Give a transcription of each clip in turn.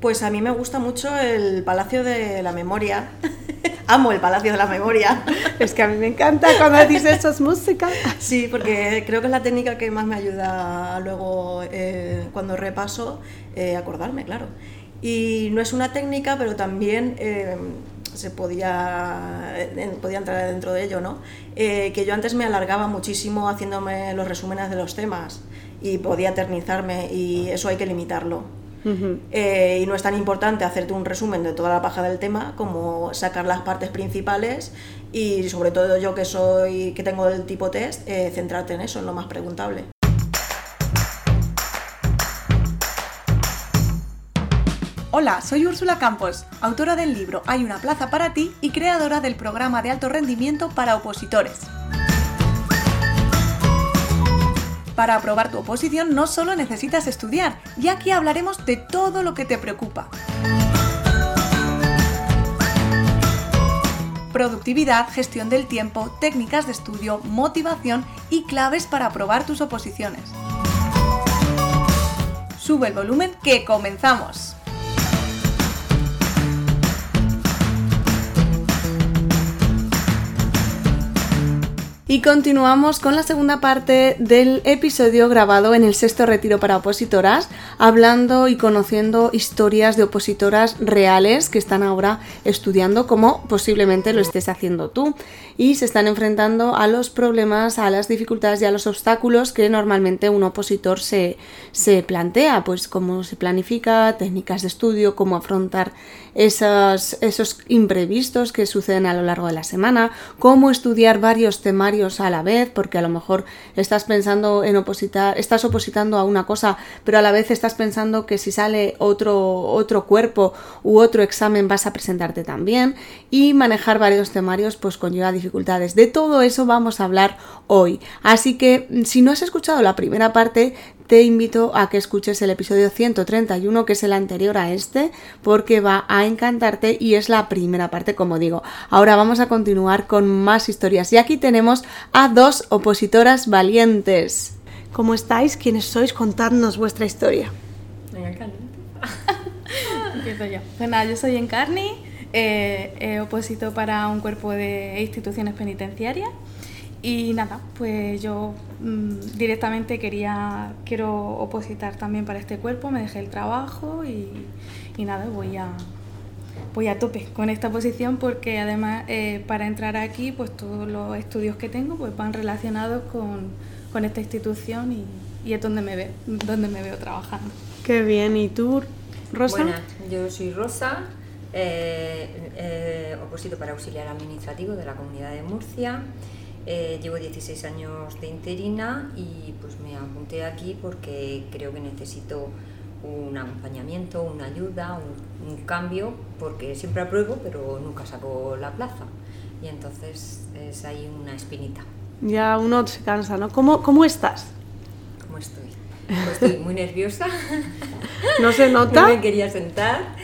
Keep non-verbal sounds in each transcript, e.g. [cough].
Pues a mí me gusta mucho el Palacio de la Memoria. [laughs] Amo el Palacio de la Memoria. [laughs] es que a mí me encanta cuando dices eso es música. [laughs] Sí, porque creo que es la técnica que más me ayuda luego eh, cuando repaso eh, acordarme, claro. Y no es una técnica, pero también eh, se podía, podía entrar dentro de ello, ¿no? que yo antes me alargaba muchísimo haciéndome los resúmenes de los temas y podía eternizarme y eso hay que limitarlo. Eh, y no es tan importante hacerte un resumen de toda la paja del tema como sacar las partes principales y sobre todo yo que soy que tengo el tipo test eh, centrarte en eso en lo más preguntable Hola, soy Úrsula Campos, autora del libro Hay una plaza para ti y creadora del programa de alto rendimiento para opositores. Para aprobar tu oposición no solo necesitas estudiar, ya que hablaremos de todo lo que te preocupa. Productividad, gestión del tiempo, técnicas de estudio, motivación y claves para aprobar tus oposiciones. Sube el volumen que comenzamos. Y continuamos con la segunda parte del episodio grabado en el sexto retiro para opositoras, hablando y conociendo historias de opositoras reales que están ahora estudiando como posiblemente lo estés haciendo tú. Y se están enfrentando a los problemas, a las dificultades y a los obstáculos que normalmente un opositor se, se plantea, pues cómo se planifica, técnicas de estudio, cómo afrontar esos, imprevistos que suceden a lo largo de la semana, cómo estudiar varios temarios a la vez, porque a lo mejor estás pensando en opositar, estás opositando a una cosa, pero a la vez estás pensando que si sale otro, otro cuerpo u otro examen vas a presentarte también, y manejar varios temarios pues conlleva dificultades. De todo eso vamos a hablar hoy. Así que si no has escuchado la primera parte, te invito a que escuches el episodio 131, que es el anterior a este, porque va a encantarte y es la primera parte, como digo. Ahora vamos a continuar con más historias y aquí tenemos a dos opositoras valientes. ¿Cómo estáis? ¿Quiénes sois? Contadnos vuestra historia. Venga, [laughs] Empiezo yo. Pues nada, yo soy Encarni, eh, he oposito para un cuerpo de instituciones penitenciarias y nada, pues yo mm, directamente quería, quiero opositar también para este cuerpo, me dejé el trabajo y, y nada, voy a, voy a tope con esta posición porque además eh, para entrar aquí pues todos los estudios que tengo pues van relacionados con, con esta institución y, y, es donde me, veo, donde me veo trabajando. Qué bien, ¿y tú, Rosa? Buenas, yo soy Rosa, eh, eh, oposito para auxiliar administrativo de la Comunidad de Murcia. Eh, llevo 16 años de interina y pues me apunté aquí porque creo que necesito un acompañamiento, una ayuda, un, cambio, porque siempre apruebo pero nunca saco la plaza. Y entonces es ahí una espinita. Ya uno se cansa, ¿no? ¿Cómo, cómo estás? ¿Cómo estoy? Pues estoy muy nerviosa. ¿No se [laughs] nota? No me quería sentar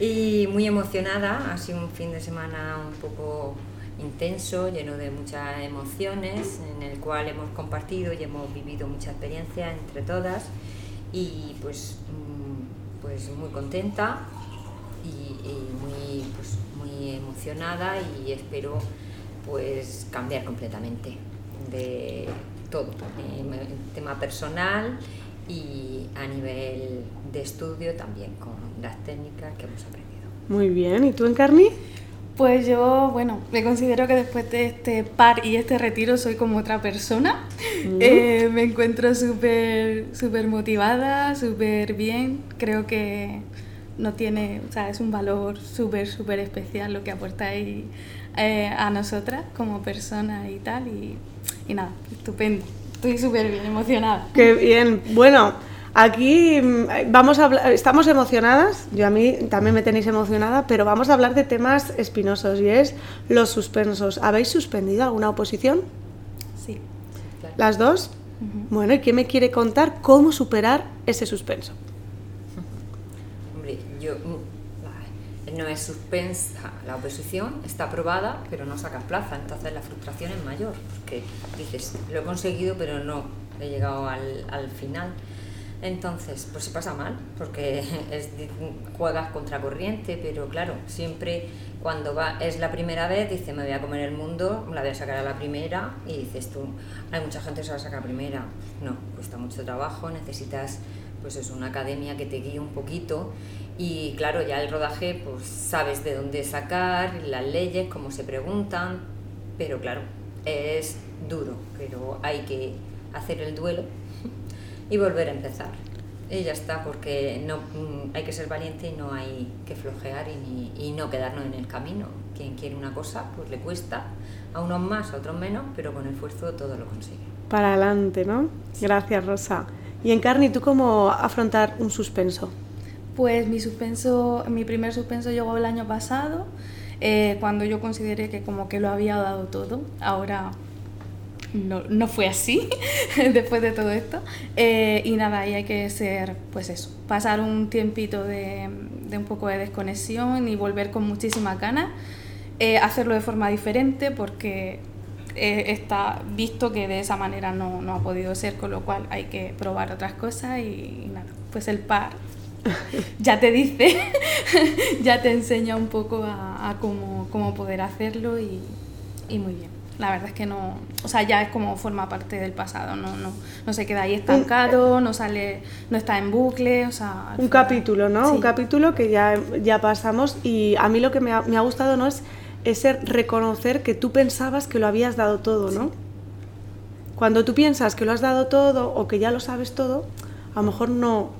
y muy emocionada. Ha sido un fin de semana un poco intenso, lleno de muchas emociones, en el cual hemos compartido y hemos vivido mucha experiencia entre todas y pues, mm, pues muy contenta y, muy, pues, muy emocionada y espero pues cambiar completamente de todo, en tema personal y a nivel de estudio también con las técnicas que hemos aprendido. Muy bien, ¿y tú, Encarni? Pues yo, bueno, me considero que después de este par y este retiro soy como otra persona. Eh, me encuentro súper súper motivada, súper bien. Creo que no tiene, o sea, es un valor súper, súper especial lo que aportáis eh, a nosotras como personas y tal. Y, y nada, estupendo. Estoy súper bien, emocionada. Qué bien. Bueno, Aquí mm, vamos a hablar, estamos emocionadas, yo a mí también me tenéis emocionada, pero vamos a hablar de temas espinosos y es los suspensos. ¿Habéis suspendido alguna oposición? Sí. ¿Las dos? Bueno, ¿y quién me quiere contar cómo superar ese suspenso? [laughs] Hombre, yo mm, no es suspensa, la oposición está aprobada, pero no sacas plaza, entonces la frustración es mayor, porque dices, lo he conseguido, pero no he llegado al, al final. Entonces, pues se pasa mal, porque [laughs] es, juegas contra corriente, pero claro, siempre cuando va, es la primera vez, dice, me voy a comer el mundo, la voy a sacar a la primera, y dices tú, hay mucha gente que se la saca a primera. No, cuesta mucho trabajo, necesitas pues es una academia que te guíe un poquito y claro, ya el rodaje pues sabes de dónde sacar, las leyes, cómo se preguntan, pero claro, es duro, pero hay que hacer el duelo y volver a empezar. Y ya está, porque no, mm, hay que ser valiente y no hay que flojear y, y no quedarnos en el camino. Quien quiere una cosa, pues le cuesta, a unos más, a otros menos, pero con esfuerzo todo lo consigue. Para adelante, ¿no? Gracias, Rosa. Y en Carni, ¿tú cómo afrontar un suspenso? Pues mi suspenso, mi primer suspenso llegó el año pasado, eh, cuando yo consideré que como que lo había dado todo. Ahora no, no fue así [laughs] después de todo esto. Eh, y nada, y hay que ser, pues eso, pasar un tiempito de, de un poco de desconexión y volver con muchísimas ganas. Eh, hacerlo de forma diferente porque eh, está visto que de esa manera no, no, ha podido ser, con lo cual hay que probar otras cosas y, y nada, pues el par [laughs] ya te dice, [laughs] ya te enseña un poco a, a cómo, cómo, poder hacerlo y, y muy bien la verdad es que no, o sea, ya es como forma parte del pasado, no, no, no se queda ahí estancado, no sale, no está en bucle, o sea... Un capítulo, ¿no? Sí. Un capítulo que ya, ya pasamos y a mí lo que me ha, me ha gustado, ¿no? Es, es reconocer que tú pensabas que lo habías dado todo, ¿no? Sí. Cuando tú piensas que lo has dado todo o que ya lo sabes todo, a lo mejor no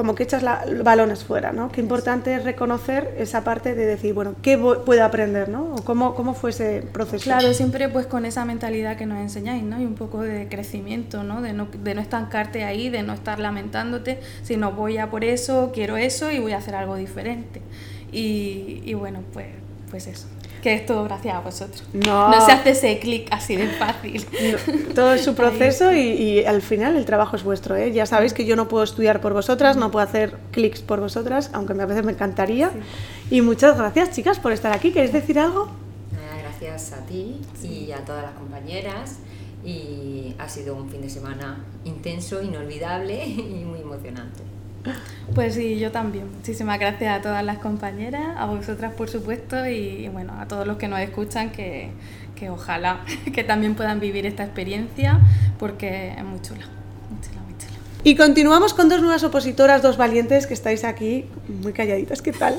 como que echas la, balones fuera, ¿no? Qué importante es reconocer esa parte de decir, bueno, ¿qué puedo aprender, ¿no? O cómo, cómo fue ese proceso. Claro, siempre pues con esa mentalidad que nos enseñáis, ¿no? Y un poco de crecimiento, ¿no? De no, de no estancarte ahí, de no estar lamentándote, sino voy a por eso, quiero eso y voy a hacer algo diferente. Y, y bueno, pues, pues eso que es todo gracias a vosotros. No, no se hace ese clic así de fácil. No, todo es su [laughs] proceso y, y, al final el trabajo es vuestro. ¿eh? Ya sabéis que yo no puedo estudiar por vosotras, no puedo hacer clics por vosotras, aunque a veces me encantaría. Sí. Y muchas gracias, chicas, por estar aquí. ¿Queréis decir algo? Gracias a ti y a todas las compañeras. Y ha sido un fin de semana intenso, inolvidable [laughs] y muy emocionante. Pues sí, yo también. Muchísimas gracias a todas las compañeras, a vosotras por supuesto y, bueno, a todos los que nos escuchan que, que ojalá [laughs] que también puedan vivir esta experiencia porque es muy chula. Muy chula, muy chula. Y continuamos con dos nuevas opositoras, dos valientes que estáis aquí, muy calladitas, ¿qué tal?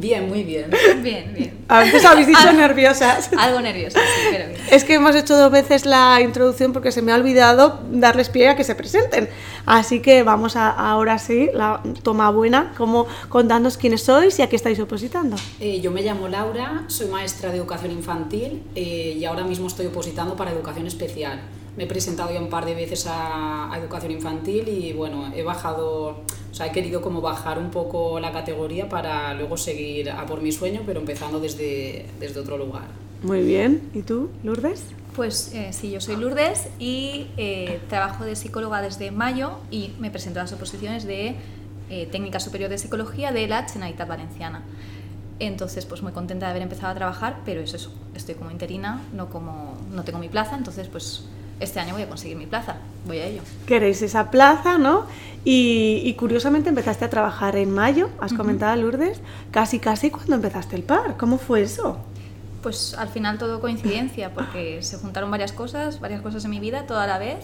Bien, muy bien. [laughs] Bien, bien. Antes habéis dicho algo, nerviosas. Algo nerviosas, sí, pero bien. Es que hemos hecho dos veces la introducción porque se me ha olvidado darles pie a que se presenten. Así que vamos a, ahora sí, la toma buena, como contándonos quiénes sois y a qué estáis opositando. Eh, yo me llamo Laura, soy maestra de educación infantil eh, y ahora mismo estoy opositando para educación especial. Me he presentado ya un par de veces a, a educación infantil y bueno, he bajado o sea, he querido como bajar un poco la categoría para luego seguir a por mi sueño, pero empezando desde, desde otro lugar. Muy bien. ¿Y tú, Lourdes? Pues eh, sí, yo soy Lourdes y eh, trabajo de psicóloga desde mayo y me presento a las oposiciones de eh, Técnica Superior de Psicología de la Generalitat Valenciana. Entonces, pues muy contenta de haber empezado a trabajar, pero es eso, estoy como interina, no, como, no tengo mi plaza, entonces pues este año voy a conseguir mi plaza, voy a ello. Queréis esa plaza, ¿no? Y, y curiosamente empezaste a trabajar en mayo, has uh -huh. comentado Lourdes, casi casi cuando empezaste el par, ¿cómo fue eso? Pues al final todo coincidencia, porque [laughs] se juntaron varias cosas, varias cosas en mi vida, toda la vez,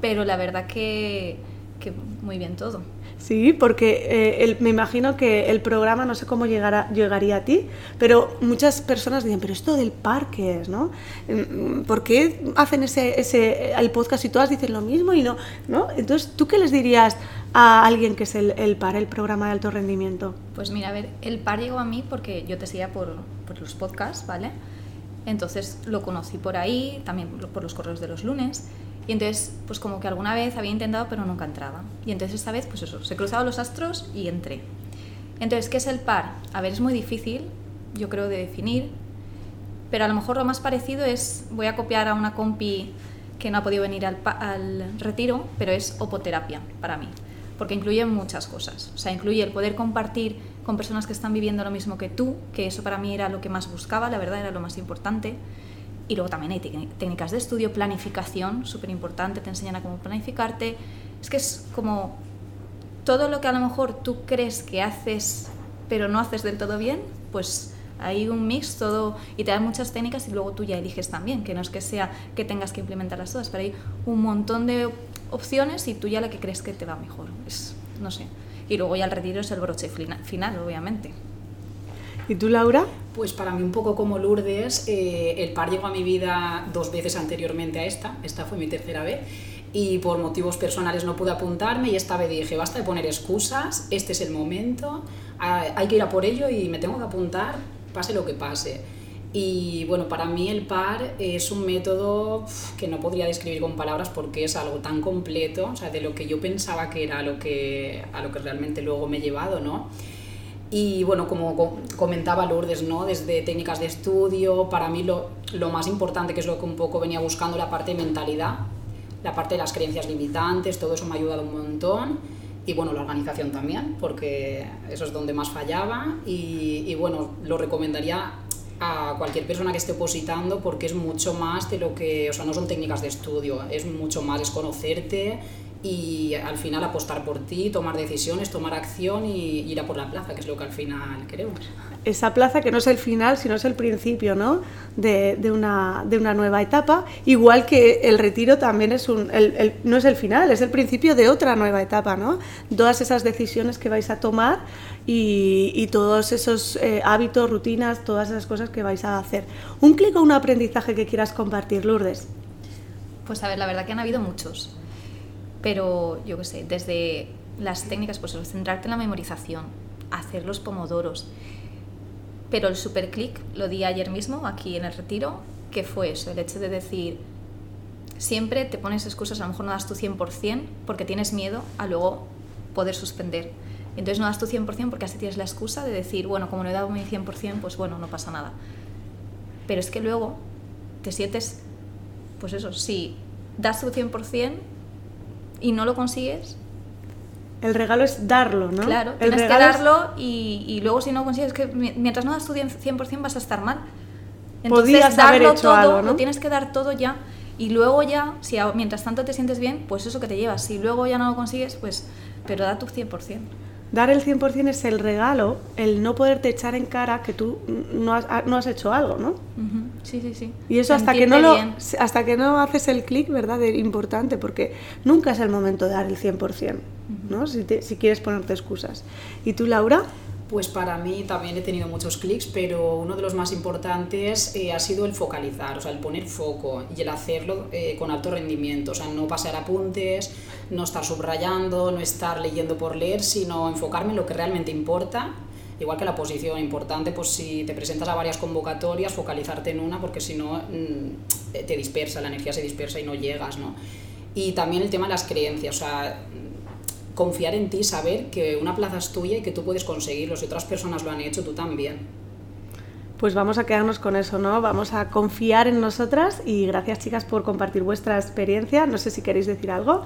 pero la verdad que, que muy bien todo. Sí, porque eh, el, me imagino que el programa, no sé cómo llegará, llegaría a ti, pero muchas personas dicen, pero esto del parque es, ¿no? ¿Por qué hacen ese, ese, el podcast y todas dicen lo mismo y no, no? Entonces, ¿tú qué les dirías a alguien que es el, el PAR, el programa de alto rendimiento? Pues mira, a ver, el PAR llegó a mí porque yo te seguía por, por los podcasts, ¿vale? Entonces lo conocí por ahí, también por los correos de los lunes. Y entonces, pues como que alguna vez había intentado, pero nunca entraba. Y entonces esta vez, pues eso, se cruzaban los astros y entré. Entonces, ¿qué es el par? A ver, es muy difícil, yo creo, de definir, pero a lo mejor lo más parecido es, voy a copiar a una compi que no ha podido venir al, al retiro, pero es opoterapia para mí, porque incluye muchas cosas. O sea, incluye el poder compartir con personas que están viviendo lo mismo que tú, que eso para mí era lo que más buscaba, la verdad era lo más importante Y luego también hay técnicas de estudio, planificación, súper importante, te enseñan a cómo planificarte. Es que es como todo lo que a lo mejor tú crees que haces, pero no haces del todo bien, pues hay un mix todo y te dan muchas técnicas y luego tú ya eliges también, que no es que sea que tengas que implementarlas todas, pero hay un montón de opciones y tú ya la que crees que te va mejor. Es, no sé. Y luego ya el retiro es el broche final, obviamente. ¿Y tú, Laura? Pues para mí un poco como Lourdes, eh, el par llegó a mi vida dos veces anteriormente a esta, esta fue mi tercera vez, y por motivos personales no pude apuntarme y esta vez dije, basta de poner excusas, este es el momento, hay que ir a por ello y me tengo que apuntar, pase lo que pase. Y bueno, para mí el par es un método que no podría describir con palabras porque es algo tan completo, o sea, de lo que yo pensaba que era a lo que, a lo que realmente luego me he llevado, ¿no? Y bueno, como comentaba Lourdes, ¿no? desde técnicas de estudio, para mí lo, lo, más importante, que es lo que un poco venía buscando, la parte de mentalidad, la parte de las creencias limitantes, todo eso me ha ayudado un montón. Y bueno, la organización también, porque eso es donde más fallaba. Y, y bueno, lo recomendaría a cualquier persona que esté opositando porque es mucho más de lo que, o sea, no son técnicas de estudio, es mucho más, es conocerte y al final apostar por ti, tomar decisiones, tomar acción y ir a por la plaza, que es lo que al final queremos. Esa plaza que no es el final, sino es el principio ¿no? de, de, una, de una nueva etapa, igual que el retiro también es un, el, el, no es el final, es el principio de otra nueva etapa, ¿no? Todas esas decisiones que vais a tomar y, y todos esos eh, hábitos, rutinas, todas esas cosas que vais a hacer. ¿Un clic o un aprendizaje que quieras compartir, Lourdes? Pues a ver, la verdad que han habido muchos pero yo qué sé, desde las técnicas, pues centrarte en la memorización, hacer los pomodoros. Pero el super clic lo di ayer mismo, aquí en el retiro, que fue eso, el hecho de decir, siempre te pones excusas, a lo mejor no das tu 100% porque tienes miedo a luego poder suspender. Entonces no das tu 100% porque así tienes la excusa de decir, bueno, como no he dado mi 100%, pues bueno, no pasa nada. Pero es que luego te sientes, pues eso, si das tu 100%, y no lo consigues. El regalo es darlo, ¿no? Claro, el tienes que darlo y, y, luego si no consigues, que mientras no das tu 100% vas a estar mal. Entonces, Podías haber hecho todo, algo, ¿no? lo tienes que dar todo ya y luego ya, si mientras tanto te sientes bien, pues eso que te llevas. Si luego ya no lo consigues, pues, pero da tu 100%. Dar el 100% es el regalo, el no poderte echar en cara que tú no has, no has hecho algo, ¿no? Uh -huh. Sí, sí, sí. Y eso hasta que, no lo, hasta que no haces el clic, ¿verdad? Es importante, porque nunca es el momento de dar el 100%, uh -huh. ¿no? Si, te, si quieres ponerte excusas. ¿Y tú, Laura? Pues para mí también he tenido muchos clics, pero uno de los más importantes eh, ha sido el focalizar, o sea, el poner foco y el hacerlo eh, con alto rendimiento, o sea, no pasar apuntes, no estar subrayando, no estar leyendo por leer, sino enfocarme en lo que realmente importa. Igual que la posición importante, pues si te presentas a varias convocatorias, focalizarte en una, porque si no mmm, te dispersa, la energía se dispersa y no llegas, ¿no? Y también el tema de las creencias, o sea, confiar en ti, saber que una plaza es tuya y que tú puedes conseguirlo. Si otras personas lo han hecho, tú también. Pues vamos a quedarnos con eso, ¿no? Vamos a confiar en nosotras y gracias chicas por compartir vuestra experiencia. No sé si queréis decir algo.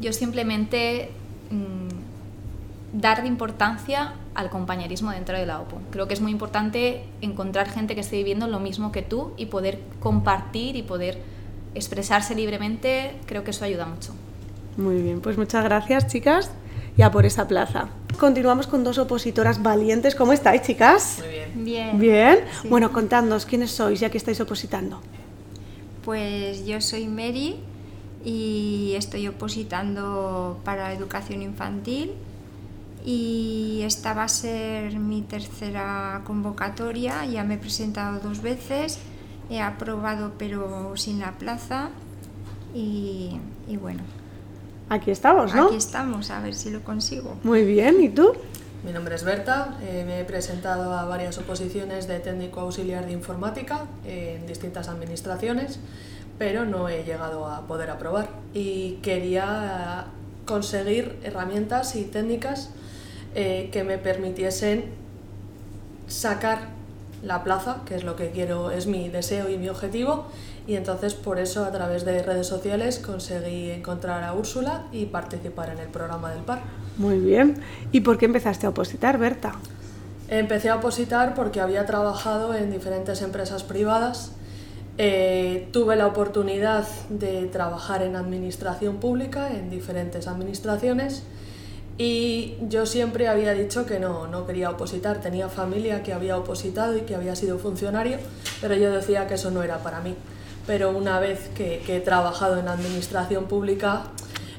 Yo simplemente mmm, dar importancia al compañerismo dentro de la OPO. Creo que es muy importante encontrar gente que esté viviendo lo mismo que tú y poder compartir y poder expresarse libremente. Creo que eso ayuda mucho. Muy bien, pues muchas gracias, chicas, ya por esa plaza. Continuamos con dos opositoras valientes. ¿Cómo estáis, chicas? Muy bien. Bien. Bien. Sí. Bueno, contadnos, ¿quiénes sois ya que estáis opositando? Pues yo soy Mary y estoy opositando para educación infantil y esta va a ser mi tercera convocatoria. Ya me he presentado dos veces, he aprobado pero sin la plaza y, y bueno. Aquí estamos, ¿no? Aquí estamos, a ver si lo consigo. Muy bien, ¿y tú? Mi nombre es Berta, eh, me he presentado a varias oposiciones de técnico auxiliar de informática en distintas administraciones, pero no he llegado a poder aprobar. Y quería conseguir herramientas y técnicas eh, que me permitiesen sacar la plaza, que es lo que quiero, es mi deseo y mi objetivo, y entonces por eso a través de redes sociales conseguí encontrar a Úrsula y participar en el programa del PAR. Muy bien. ¿Y por qué empezaste a opositar, Berta? Empecé a opositar porque había trabajado en diferentes empresas privadas. Eh, tuve la oportunidad de trabajar en administración pública, en diferentes administraciones, y yo siempre había dicho que no, no quería opositar. Tenía familia que había opositado y que había sido funcionario, pero yo decía que eso no era para mí. Pero una vez que, que he trabajado en administración pública,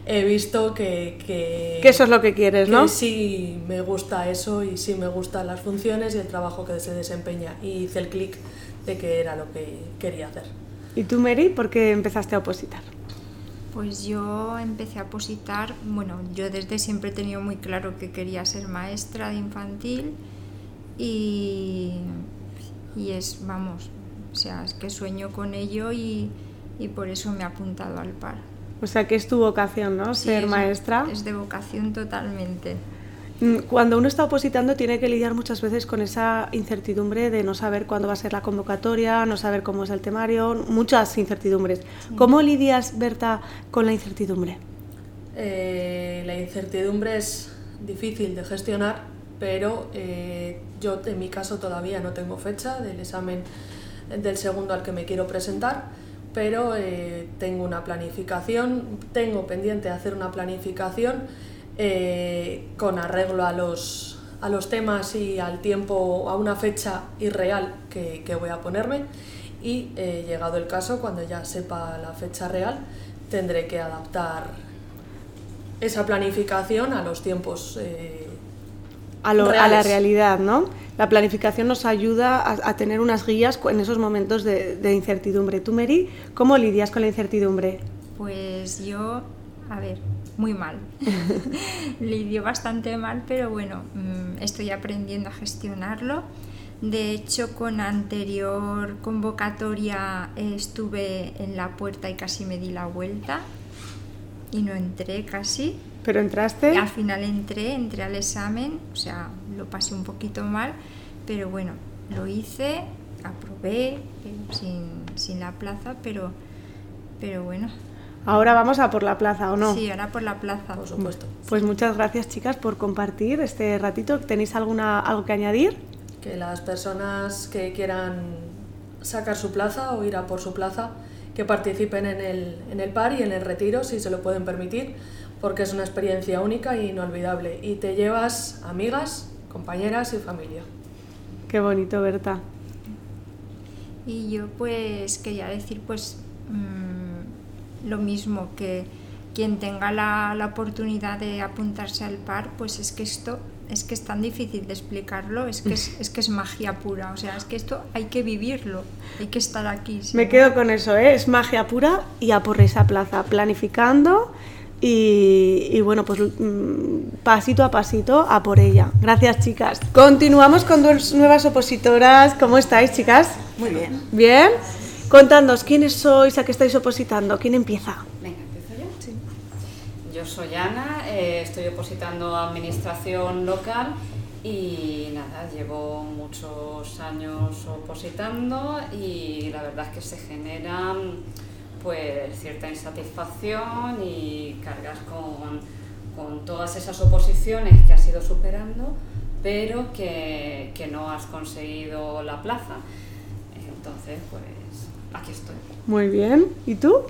he visto que, que, Que eso es lo que quieres, ¿no? que sí me gusta eso y sí me gustan las funciones y el trabajo que se desempeña. Y hice el clic de que era lo que quería hacer. ¿Y tú, Mary, por qué empezaste a opositar? Pues yo empecé a opositar, bueno, yo desde siempre he tenido muy claro que quería ser maestra de infantil y, y es, vamos, o sea, es que sueño con ello y, y por eso me he apuntado al par. O sea, que es tu vocación, ¿no? Sí, Ser es- maestra. Es de vocación totalmente. Mm, Cuando uno está opositando tiene que lidiar muchas veces con esa incertidumbre de no saber cuándo va a ser la convocatoria, no saber cómo es el temario, muchas incertidumbres. ¿Cómo lidias, Berta, con la incertidumbre? Eh, la incertidumbre es difícil de gestionar, pero eh, yo en mi caso todavía no tengo fecha del examen del segundo al que me quiero presentar, pero eh, tengo una planificación, tengo pendiente hacer una planificación eh, con arreglo a los, a los temas y al tiempo, a una fecha irreal que, que voy a ponerme y eh, llegado el caso, cuando ya sepa la fecha real, tendré que adaptar esa planificación a los tiempos eh, A, lo- a la realidad, ¿no? La planificación nos ayuda a, a tener unas guías en esos momentos de, de incertidumbre. Tú, Mary, ¿cómo lidias con la incertidumbre? Pues yo, a ver, muy mal. [laughs] Lidio bastante mal, pero bueno, mm, estoy aprendiendo a gestionarlo. De hecho, con anterior convocatoria estuve en la puerta y casi me di la vuelta y no entré casi. Pero entraste... Y al final entré, entré al examen, o sea, lo pasé un poquito mal, pero bueno, lo hice, aprobé eh, sin, sin la plaza, pero, pero bueno, Ahora vamos a por la plaza, ¿o no? sí, ahora por la plaza. por supuesto. Pues muchas gracias, chicas, por compartir este ratito. ¿Tenéis alguna, algo que añadir? Que las personas que quieran sacar su plaza o ir a por su plaza, que participen en el, en el par y en el retiro, si se lo pueden permitir, porque es una experiencia única e inolvidable. Y te llevas amigas, compañeras y familia. Qué bonito, Berta. Y yo pues quería decir pues mm, lo mismo que quien tenga la, la oportunidad de apuntarse al par, pues es que esto es que es tan difícil de explicarlo, es que es, [laughs] es que es magia pura, o sea, es que esto hay que vivirlo, hay que estar aquí. Me quedo con eso, ¿eh? es magia pura y a por esa plaza, planificando y, y bueno, pues mm, pasito a pasito a por ella. Gracias, chicas. Continuamos con dos nuevas opositoras. ¿Cómo estáis, chicas? Muy bien. ¿Bien? Contadnos, ¿quiénes sois? ¿A qué estáis opositando? ¿Quién empieza? Venga, empiezo yo. Yo soy Ana, eh, estoy opositando a administración local y nada, llevo muchos años opositando y la verdad es que se generan pues cierta insatisfacción y cargas con, con todas esas oposiciones que has ido superando pero que, que no has conseguido la plaza. Entonces, pues aquí estoy. Muy bien. ¿Y tú?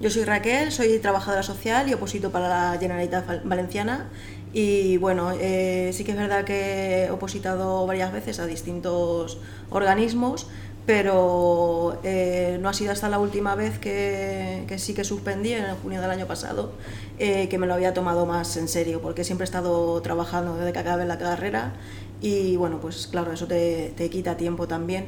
Yo soy Raquel, soy trabajadora social y oposito para la Generalitat Val- Valenciana. Y bueno, eh, sí que es verdad que he opositado varias veces a distintos organismos, pero eh, no ha sido hasta la última vez que, que sí que suspendí, en junio del año pasado, eh, que me lo había tomado más en serio, porque siempre he estado trabajando desde que acabé la carrera y bueno, pues claro, eso te, te quita tiempo también.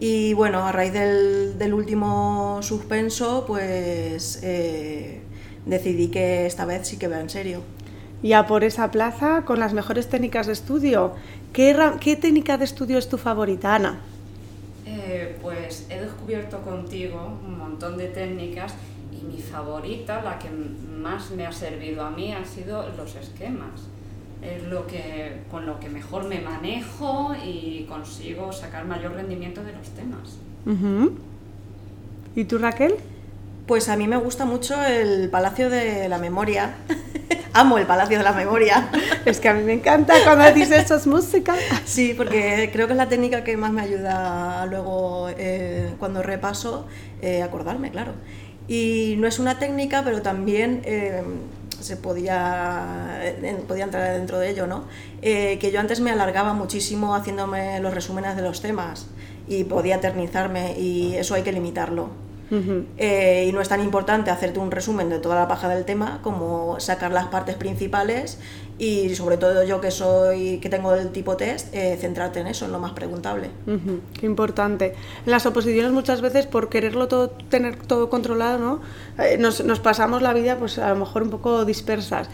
Y bueno, a raíz del, del último suspenso, pues eh, decidí que esta vez sí que va en serio. Y a por esa plaza con las mejores técnicas de estudio. ¿Qué, qué técnica de estudio es tu favorita, Ana? Eh, pues he descubierto contigo un montón de técnicas y mi favorita, la que más me ha servido a mí, han sido los esquemas. Es lo que, con lo que mejor me manejo y consigo sacar mayor rendimiento de los temas. ¿Y tú, Raquel? Pues a mí me gusta mucho el Palacio de la Memoria, [laughs] amo el Palacio de la Memoria. [laughs] Es que a mí me encanta cuando dices [laughs] eso es música. Sí, porque creo que es la técnica que más me ayuda luego eh, cuando repaso eh, acordarme, claro. Y no es una técnica, pero también eh, se podía, eh, podía entrar dentro de ello, ¿no? Que yo antes me alargaba muchísimo haciéndome los resúmenes de los temas y podía eternizarme y eso hay que limitarlo. Eh, y no es tan importante hacerte un resumen de toda la paja del tema como sacar las partes principales y sobre todo yo que soy que tengo el tipo test eh, centrarte en eso en lo más preguntable Ujú, Qué importante. En las oposiciones muchas veces por quererlo todo, tener todo controlado, ¿no? Eh, nos, nos pasamos la vida pues a lo mejor un poco dispersas.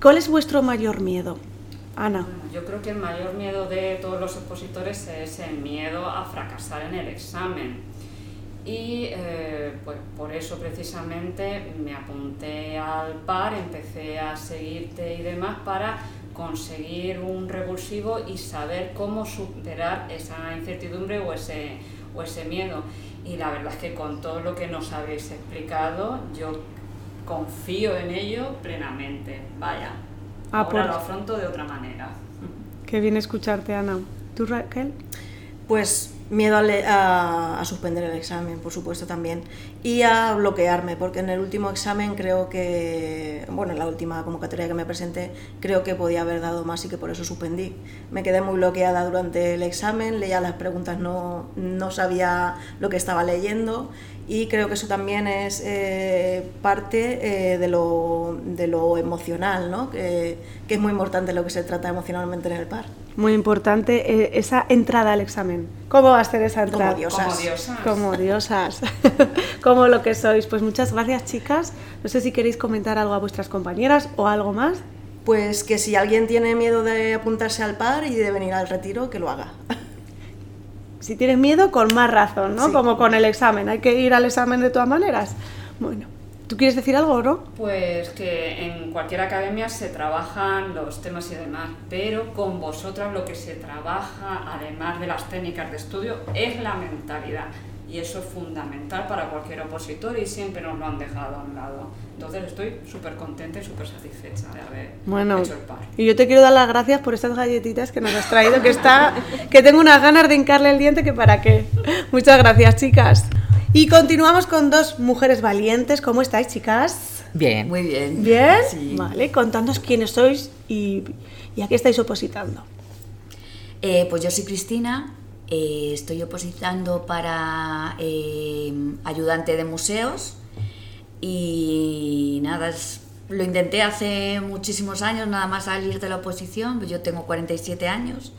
¿Cuál es vuestro mayor miedo? Ana. Yo creo que el mayor miedo de todos los opositores es el miedo a fracasar en el examen. Y eh, pues por eso precisamente me apunté al par, empecé a seguirte y demás para conseguir un revulsivo y saber cómo superar esa incertidumbre o ese, o ese miedo. Y la verdad es que con todo lo que nos habéis explicado, yo confío en ello plenamente. Vaya, Ah, ahora lo afronto de otra manera. Qué bien escucharte, Ana. ¿Tú, Raquel? Pues miedo a, a- a suspender el examen, por supuesto también, y a bloquearme, porque en el último examen creo que, bueno, en la última convocatoria que me presenté, creo que podía haber dado más y que por eso suspendí. Me quedé muy bloqueada durante el examen, leía las preguntas, no, no sabía lo que estaba leyendo y creo que eso también es eh, parte eh, de, lo, de lo emocional, ¿no? que, que es muy importante lo que se trata emocionalmente en el par. Muy importante eh, esa entrada al examen. ¿Cómo a ser esa Como entrada? diosas. Como diosas. Como diosas. [laughs] Como lo que sois. Pues muchas gracias, chicas. No sé si queréis comentar algo a vuestras compañeras o algo más. Pues que si alguien tiene miedo de apuntarse al par y de venir al retiro, que lo haga. [laughs] Si tienes miedo, con más razón, ¿no? Sí. Como con el examen. Hay que ir al examen de todas maneras. Bueno, ¿tú quieres decir algo, no? Pues que en cualquier academia se trabajan los temas y demás, pero con vosotras lo que se trabaja, además de las técnicas de estudio, es la mentalidad. Y eso es fundamental para cualquier opositor y siempre nos lo han dejado a un lado. Entonces estoy súper contenta y súper satisfecha de haber Bueno, hecho el par. y yo te quiero dar las gracias por estas galletitas que nos has traído, que está, que tengo unas ganas de hincarle el diente que para qué. Muchas gracias, chicas. Y continuamos con dos mujeres valientes. ¿Cómo estáis, chicas? Bien. Muy bien. ¿Bien? Sí. Vale, contadnos quiénes sois y, y a qué estáis opositando. Eh, pues yo soy Cristina, eh, estoy opositando para eh, ayudante de museos y nada, es- lo intenté hace muchísimos años, nada más salir de la oposición, pues yo tengo 47 años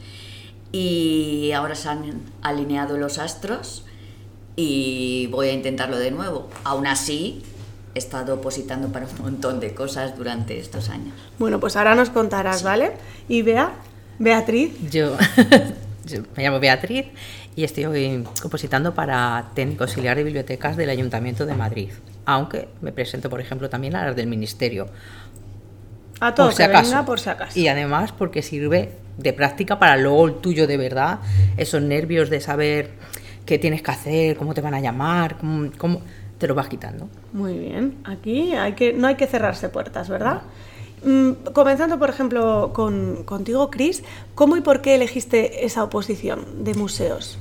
y ahora se han alineado los astros y voy a intentarlo de nuevo. Aún así, he estado opositando para un montón de cosas durante estos años. Bueno, pues ahora nos contarás, ¿vale? Y Bea, Beatriz, Yo, [laughs] yo me llamo Beatriz y estoy hoy opositando para técnico auxiliar de bibliotecas del Ayuntamiento de Madrid. Aunque me presento, por ejemplo, también a las del Ministerio. a todo por si acaso. venga, por si acaso. Y además porque sirve de práctica para luego el tuyo de verdad, esos nervios de saber qué tienes que hacer, cómo te van a llamar, cómo, cómo- te lo vas quitando. Muy bien, aquí hay que, no hay que cerrarse puertas, ¿verdad? Mm, comenzando, por ejemplo, con, contigo, Cris, ¿cómo y por qué elegiste esa oposición de museos?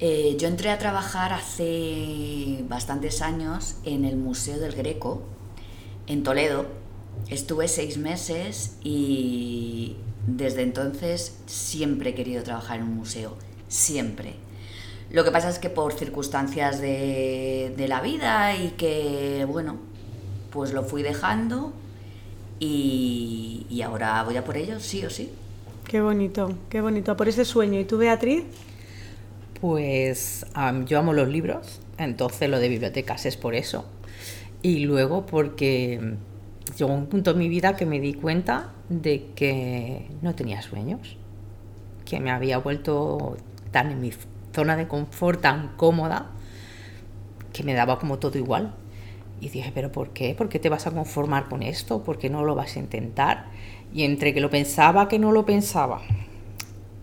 Eh, yo entré a trabajar hace bastantes años en el Museo del Greco, en Toledo. Estuve seis meses y desde entonces siempre he querido trabajar en un museo, siempre. Lo que pasa es que por circunstancias de, de la vida y que, bueno, pues lo fui dejando y, y ahora voy a por ello, sí o sí. Qué bonito, qué bonito, por ese sueño. ¿Y tú, Beatriz? Pues yo amo los libros, entonces lo de bibliotecas es por eso. Y luego porque llegó un punto en mi vida que me di cuenta de que no tenía sueños, que me había vuelto tan en mi zona de confort, tan cómoda, que me daba como todo igual. Y dije, ¿pero por qué? ¿Por qué te vas a conformar con esto? ¿Por qué no lo vas a intentar? Y entre que lo pensaba, que no lo pensaba,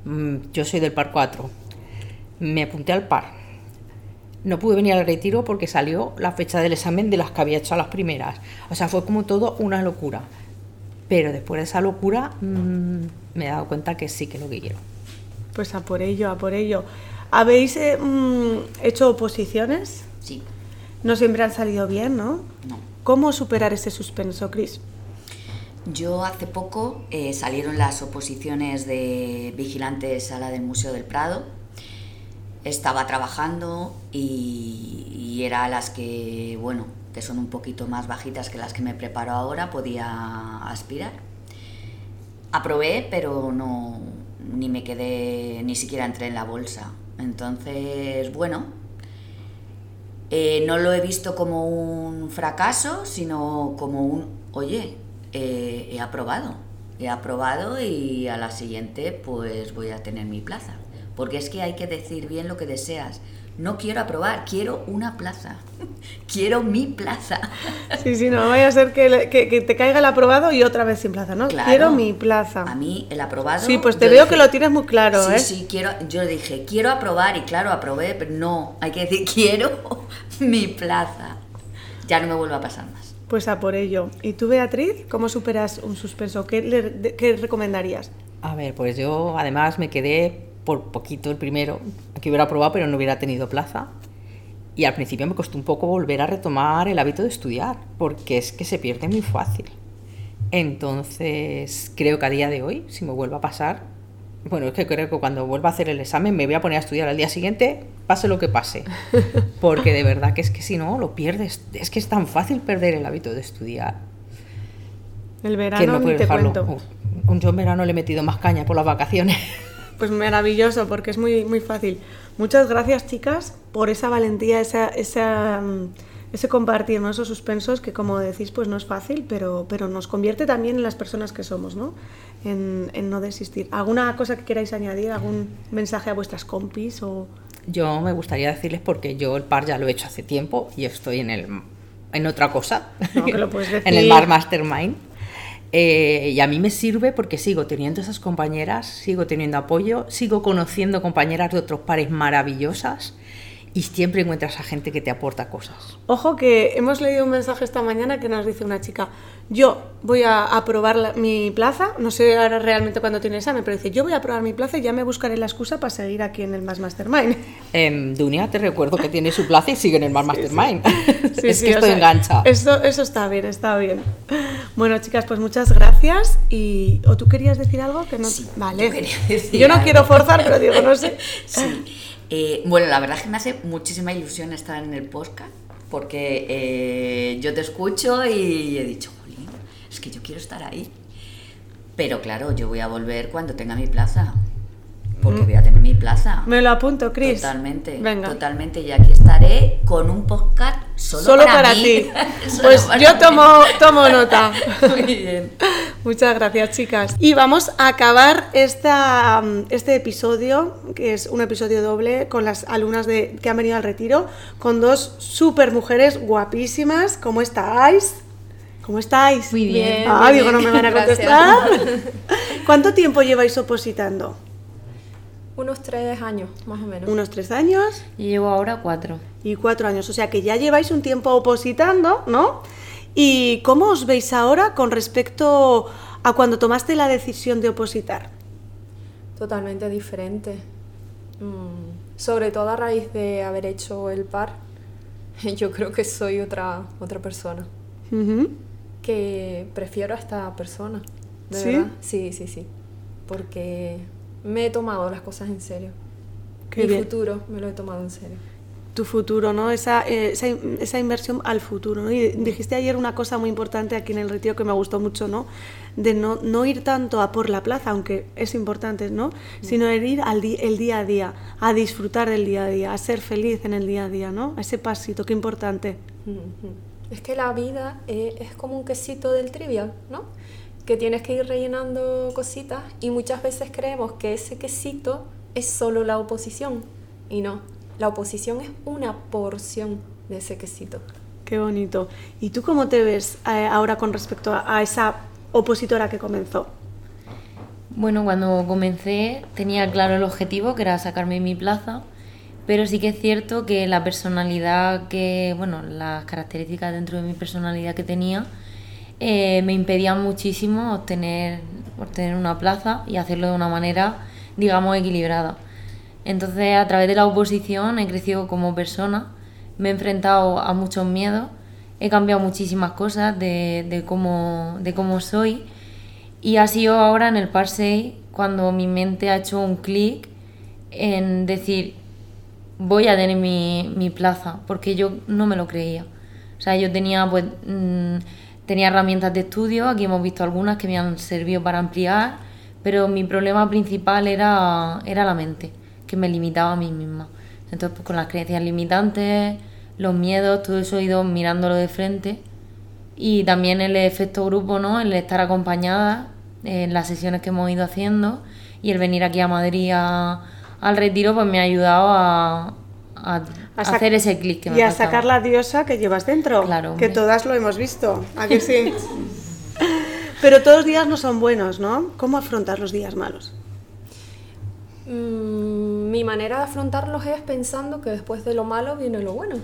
mm, yo soy del par 4, me apunté al par. No pude venir al retiro porque salió la fecha del examen de las que había hecho las primeras. O sea, fue como todo una locura. Pero después de esa locura mm, me he dado cuenta que sí que es lo que quiero. Pues a por ello, a por ello. ¿Habéis eh, mm, hecho oposiciones? Sí, No siempre han salido bien, ¿no? no. ¿Cómo superar ese suspenso, Cris? Yo hace poco eh, salieron las oposiciones de vigilante sala del Museo del Prado. Estaba trabajando y, y era las que, bueno, que son un poquito más bajitas que las que me preparo ahora, podía aspirar. Aprobé, pero no, ni me quedé, ni siquiera entré en la bolsa. Entonces, bueno, eh, no lo he visto como un fracaso, sino como un, oye, eh, he aprobado, he aprobado y a la siguiente pues voy a tener mi plaza. Porque es que hay que decir bien lo que deseas. No quiero aprobar, quiero una plaza. [laughs] quiero mi plaza. [laughs] Sí, sí, no vaya a ser que, que- que te caiga el aprobado y otra vez sin plaza, ¿no? Claro. Quiero mi plaza. A mí el aprobado... Sí, pues te veo dije- que lo tienes muy claro, sí, ¿eh? Sí, quiero, yo dije, quiero aprobar y claro, aprobé, pero no, hay que decir, [laughs] quiero mi plaza. Ya no me vuelve a pasar más. Pues a por ello. ¿Y tú, Beatriz, cómo superas un suspenso? ¿Qué, le- de- qué recomendarías? A ver, pues yo además me quedé por poquito el primero, que hubiera aprobado pero no hubiera tenido plaza. Y al principio me costó un poco volver a retomar el hábito de estudiar, porque es que se pierde muy fácil. Entonces, creo que a día de hoy, si me vuelve a pasar, bueno, es que creo que cuando vuelva a hacer el examen me voy a poner a estudiar al día siguiente, pase lo que pase. [laughs] Porque de verdad que es que si no, lo pierdes. Es que es tan fácil perder el hábito de estudiar. El que verano no ni te cuento. Yo en verano le he metido más caña por las vacaciones. Pues maravilloso, porque es muy, muy fácil. Muchas gracias, chicas, por esa valentía, esa, esa, mm, ese compartir, ¿no? esos suspensos que, como decís, pues no es fácil, pero, pero nos convierte también en las personas que somos, ¿no? En, en no desistir. ¿Alguna cosa que queráis añadir? ¿Algún mensaje a vuestras compis? O... Yo me gustaría decirles porque yo el par ya lo he hecho hace tiempo y estoy en el en otra cosa, No, que lo puedes [laughs] en decir. el Mar Mastermind. Eh, y a mí me sirve porque sigo teniendo esas compañeras, sigo teniendo apoyo, sigo conociendo compañeras de otros pares maravillosas y siempre encuentras a gente que te aporta cosas. Ojo que hemos leído un mensaje esta mañana que nos dice una chica, yo voy a aprobar la- mi plaza, no sé ahora realmente cuándo tiene examen, pero dice, yo voy a aprobar mi plaza y ya me buscaré la excusa para seguir aquí en el Más Mastermind. [laughs] Em, Dunia, te recuerdo que tiene su plaza y sigue en el Mar Mastermind. [laughs] Sí, es sí, que o esto sea, engancha. Eso, eso está bien, está bien. Bueno, chicas, pues muchas gracias. Y, ¿O tú querías decir algo? Que no... Sí, vale. yo quería decir Yo no algo. quiero forzar, pero digo, no sé. [laughs] Sí. Eh, bueno, la verdad es que me hace muchísima ilusión estar en el podcast porque eh, yo te escucho y he dicho, "Jolín, es que yo quiero estar ahí. Pero claro, yo voy a volver cuando tenga mi plaza. Porque voy a tener mi plaza. Me lo apunto, Chris. Totalmente, Venga. totalmente. Y aquí estaré con un podcast solo, Solo para, ti. [laughs] Solo Pues para yo tomo, tomo nota. [laughs] Muy bien. [laughs] Muchas gracias, chicas. Y vamos a acabar esta, mm, este episodio, que es un episodio doble, con las alumnas de, que han venido al retiro, con dos super mujeres guapísimas. ¿Cómo estáis? ¿Cómo estáis? Muy bien. Ah, muy digo, no me van a Gracias. contestar. ¿Cuánto tiempo lleváis opositando? Unos tres años, más o menos. Unos tres años Yo llevo ahora cuatro. y cuatro años. O sea que ya lleváis un tiempo opositando, ¿no? ¿Y cómo os veis ahora con respecto a cuando tomaste la decisión de opositar? Totalmente diferente. Mm, sobre todo a raíz de haber hecho el par, [laughs] yo creo que soy otra, otra persona. Que prefiero a esta persona. De ¿Sí? verdad. Sí, sí, sí. Porque me he tomado las cosas en serio. Qué Mi bien. futuro me lo he tomado en serio. tu futuro, ¿no? Esa, eh, esa, esa inversión al futuro, ¿no? Y dijiste ayer una cosa muy importante aquí en el retiro que me gustó mucho, ¿no? De no, no ir tanto a por la plaza, aunque es importante, ¿no? Sino el ir al el día a día, a disfrutar del día a día, a ser feliz en el día a día, ¿no? Ese pasito, qué importante. Ujú. Es que la vida eh, es como un quesito del trivial, ¿no? Que tienes que ir rellenando cositas y muchas veces creemos que ese quesito es solo la oposición y no, la oposición es una porción de ese quesito. Qué bonito. ¿Y tú cómo te ves eh, ahora con respecto a, a esa opositora que comenzó? Bueno, cuando comencé tenía claro el objetivo, que era sacarme mi plaza, pero sí que es cierto que la personalidad que, bueno, las características dentro de mi personalidad que tenía, eh, me impedían muchísimo obtener, obtener una plaza y hacerlo de una manera, digamos, equilibrada. Entonces, a través de la oposición he crecido como persona, me he enfrentado a muchos miedos, he cambiado muchísimas cosas de, de, cómo, de cómo soy y ha sido ahora en el Par 6 cuando mi mente ha hecho un clic en decir, voy a tener mi, mi, plaza, porque yo no me lo creía. O sea, yo tenía, pues, mmm, tenía herramientas de estudio, aquí hemos visto algunas que me han servido para ampliar, pero mi problema principal era, era la mente, que me limitaba a mí misma. Entonces, pues con las creencias limitantes, los miedos, todo eso he ido mirándolo de frente. Y también el efecto grupo, ¿no? El estar acompañada en las sesiones que hemos ido haciendo y el venir aquí a Madrid a, al retiro, pues me ha ayudado a, a, a hacer ese clic que me Y a faltaba. sacar la diosa que llevas dentro. Claro, Que hombre. todas lo hemos visto. ¿A que sí? [laughs] Pero todos los días no son buenos, ¿no? ¿Cómo afrontar los días malos? Mm, mi manera de afrontarlos es pensando que después de lo malo viene lo bueno.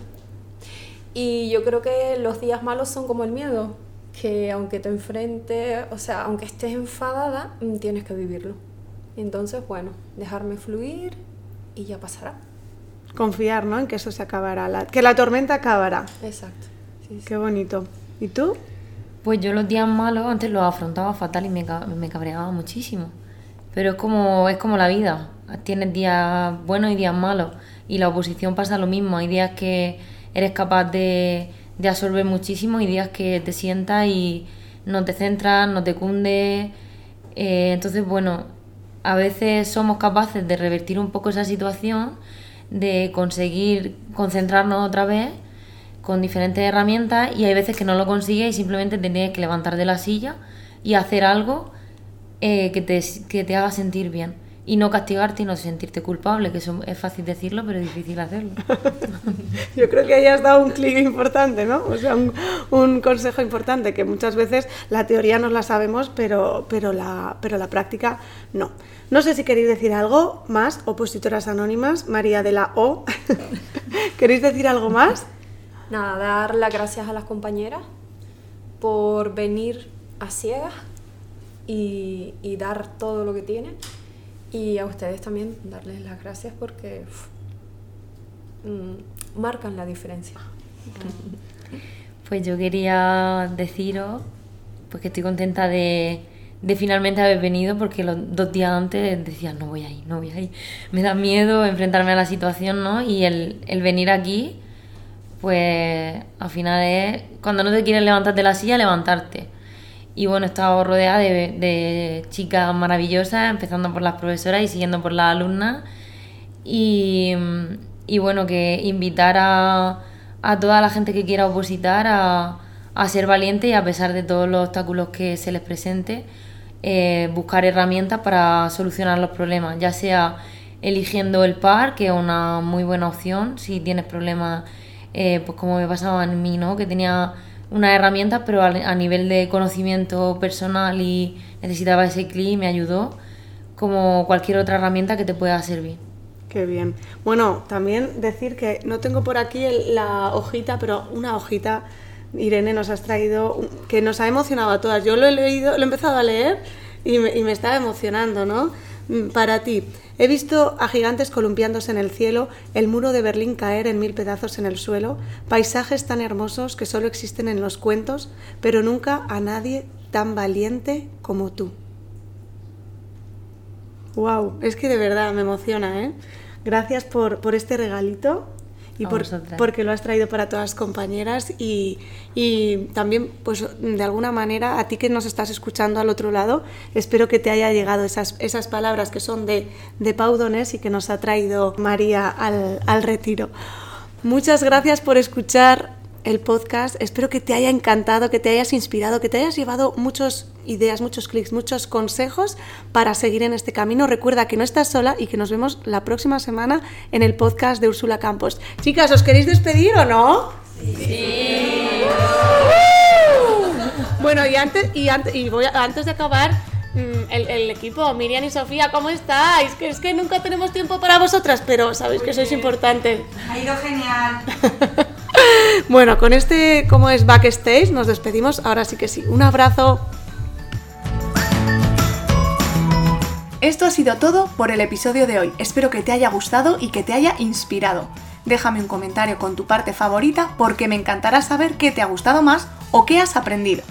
Y yo creo que los días malos son como el miedo, que aunque te enfrente, o sea, aunque estés enfadada, mm, tienes que vivirlo. Entonces, bueno, dejarme fluir y ya pasará. Confiar, ¿no? En que eso se acabará. la- que la tormenta acabará. Exacto. Sí, sí. Qué bonito. ¿Y tú? Pues yo los días malos antes los afrontaba fatal y me, me cabreaba muchísimo. Pero es como, es como la vida. Tienes días buenos y días malos. Y la oposición pasa lo mismo. Hay días que eres capaz de, de absorber muchísimo y días que te sientas y no te centras, no te cunde. Eh, entonces, bueno, a veces somos capaces de revertir un poco esa situación, de conseguir concentrarnos otra vez con diferentes herramientas y hay veces que no lo consigues y simplemente te tienes que levantar de la silla y hacer algo eh, que, te, que te haga sentir bien y no castigarte y no sentirte culpable, que eso es fácil decirlo pero es difícil hacerlo. [laughs] Yo creo que ahí has dado un clic importante, ¿no? O sea, un, un consejo importante, que muchas veces la teoría nos la sabemos, pero, pero, la, pero la práctica no. No sé si queréis decir algo más, opositoras anónimas, María de la O. [laughs] ¿Queréis decir algo más? Nada, dar las gracias a las compañeras por venir a ciegas y, y dar todo lo que tienen. Y a ustedes también darles las gracias porque mm, marcan la diferencia. Pues yo quería deciros pues que estoy contenta de, de finalmente haber venido porque los dos días antes decía no voy a ir, no voy a ir. Me da miedo enfrentarme a la situación, ¿no? Y el, el venir aquí, pues al final es cuando no te quieres levantar de la silla, levantarte. Y bueno, he estado rodeada de, de chicas maravillosas, empezando por las profesoras y siguiendo por las alumnas. Y, y bueno, que invitar a, a toda la gente que quiera opositar a, a ser valiente y a pesar de todos los obstáculos que se les presente, eh, buscar herramientas para solucionar los problemas, ya sea eligiendo el par, que es una muy buena opción, si tienes problemas, eh, pues como me pasaba en mí, ¿no? que tenía unas herramientas, pero a, nivel de conocimiento personal y necesitaba ese clic me ayudó, como cualquier otra herramienta que te pueda servir. Qué bien. Bueno, también decir que no tengo por aquí la hojita, pero una hojita, Irene nos has traído, que nos ha emocionado a todas. Yo lo he leído, lo he empezado a leer y me, y me estaba emocionando, ¿no? Mm, Para ti, he visto a gigantes columpiándose en el cielo, el muro de Berlín caer en mil pedazos en el suelo, paisajes tan hermosos que solo existen en los cuentos, pero nunca a nadie tan valiente como tú. Wow, es que de verdad me emociona, ¿eh? Gracias por, por este regalito y por, porque lo has traído para todas las compañeras y, y también, pues de alguna manera, a ti que nos estás escuchando al otro lado, espero que te haya llegado esas, esas palabras que son de, de Pau Donés y que nos ha traído María al, al retiro. Muchas gracias por escuchar el podcast. Espero que te haya encantado, que te hayas inspirado, que te hayas llevado muchas ideas, muchos clics, muchos consejos para seguir en este camino. Recuerda que no estás sola y que nos vemos la próxima semana en el podcast de Úrsula Campos. Chicas, ¿os queréis despedir o no? Sí. Bueno, y antes, y antes, y voy a- antes de acabar, mm, el, el equipo, Miriam y Sofía, ¿cómo estáis? Que es que nunca tenemos tiempo para vosotras, pero sabéis que sois importantes. Ha ido genial. [laughs] [laughs] Bueno, con este, como es backstage, nos despedimos. Ahora sí que sí. Un abrazo. Esto ha sido todo por el episodio de hoy. Espero que te haya gustado y que te haya inspirado. Déjame un comentario con tu parte favorita porque me encantará saber qué te ha gustado más o qué has aprendido.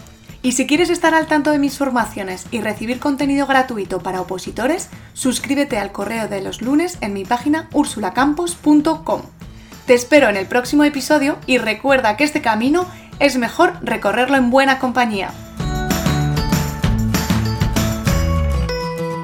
Y si quieres estar al tanto de mis formaciones y recibir contenido gratuito para opositores, suscríbete al correo de los lunes en mi página ursulacampos.com. Te espero en el próximo episodio y recuerda que este camino es mejor recorrerlo en buena compañía.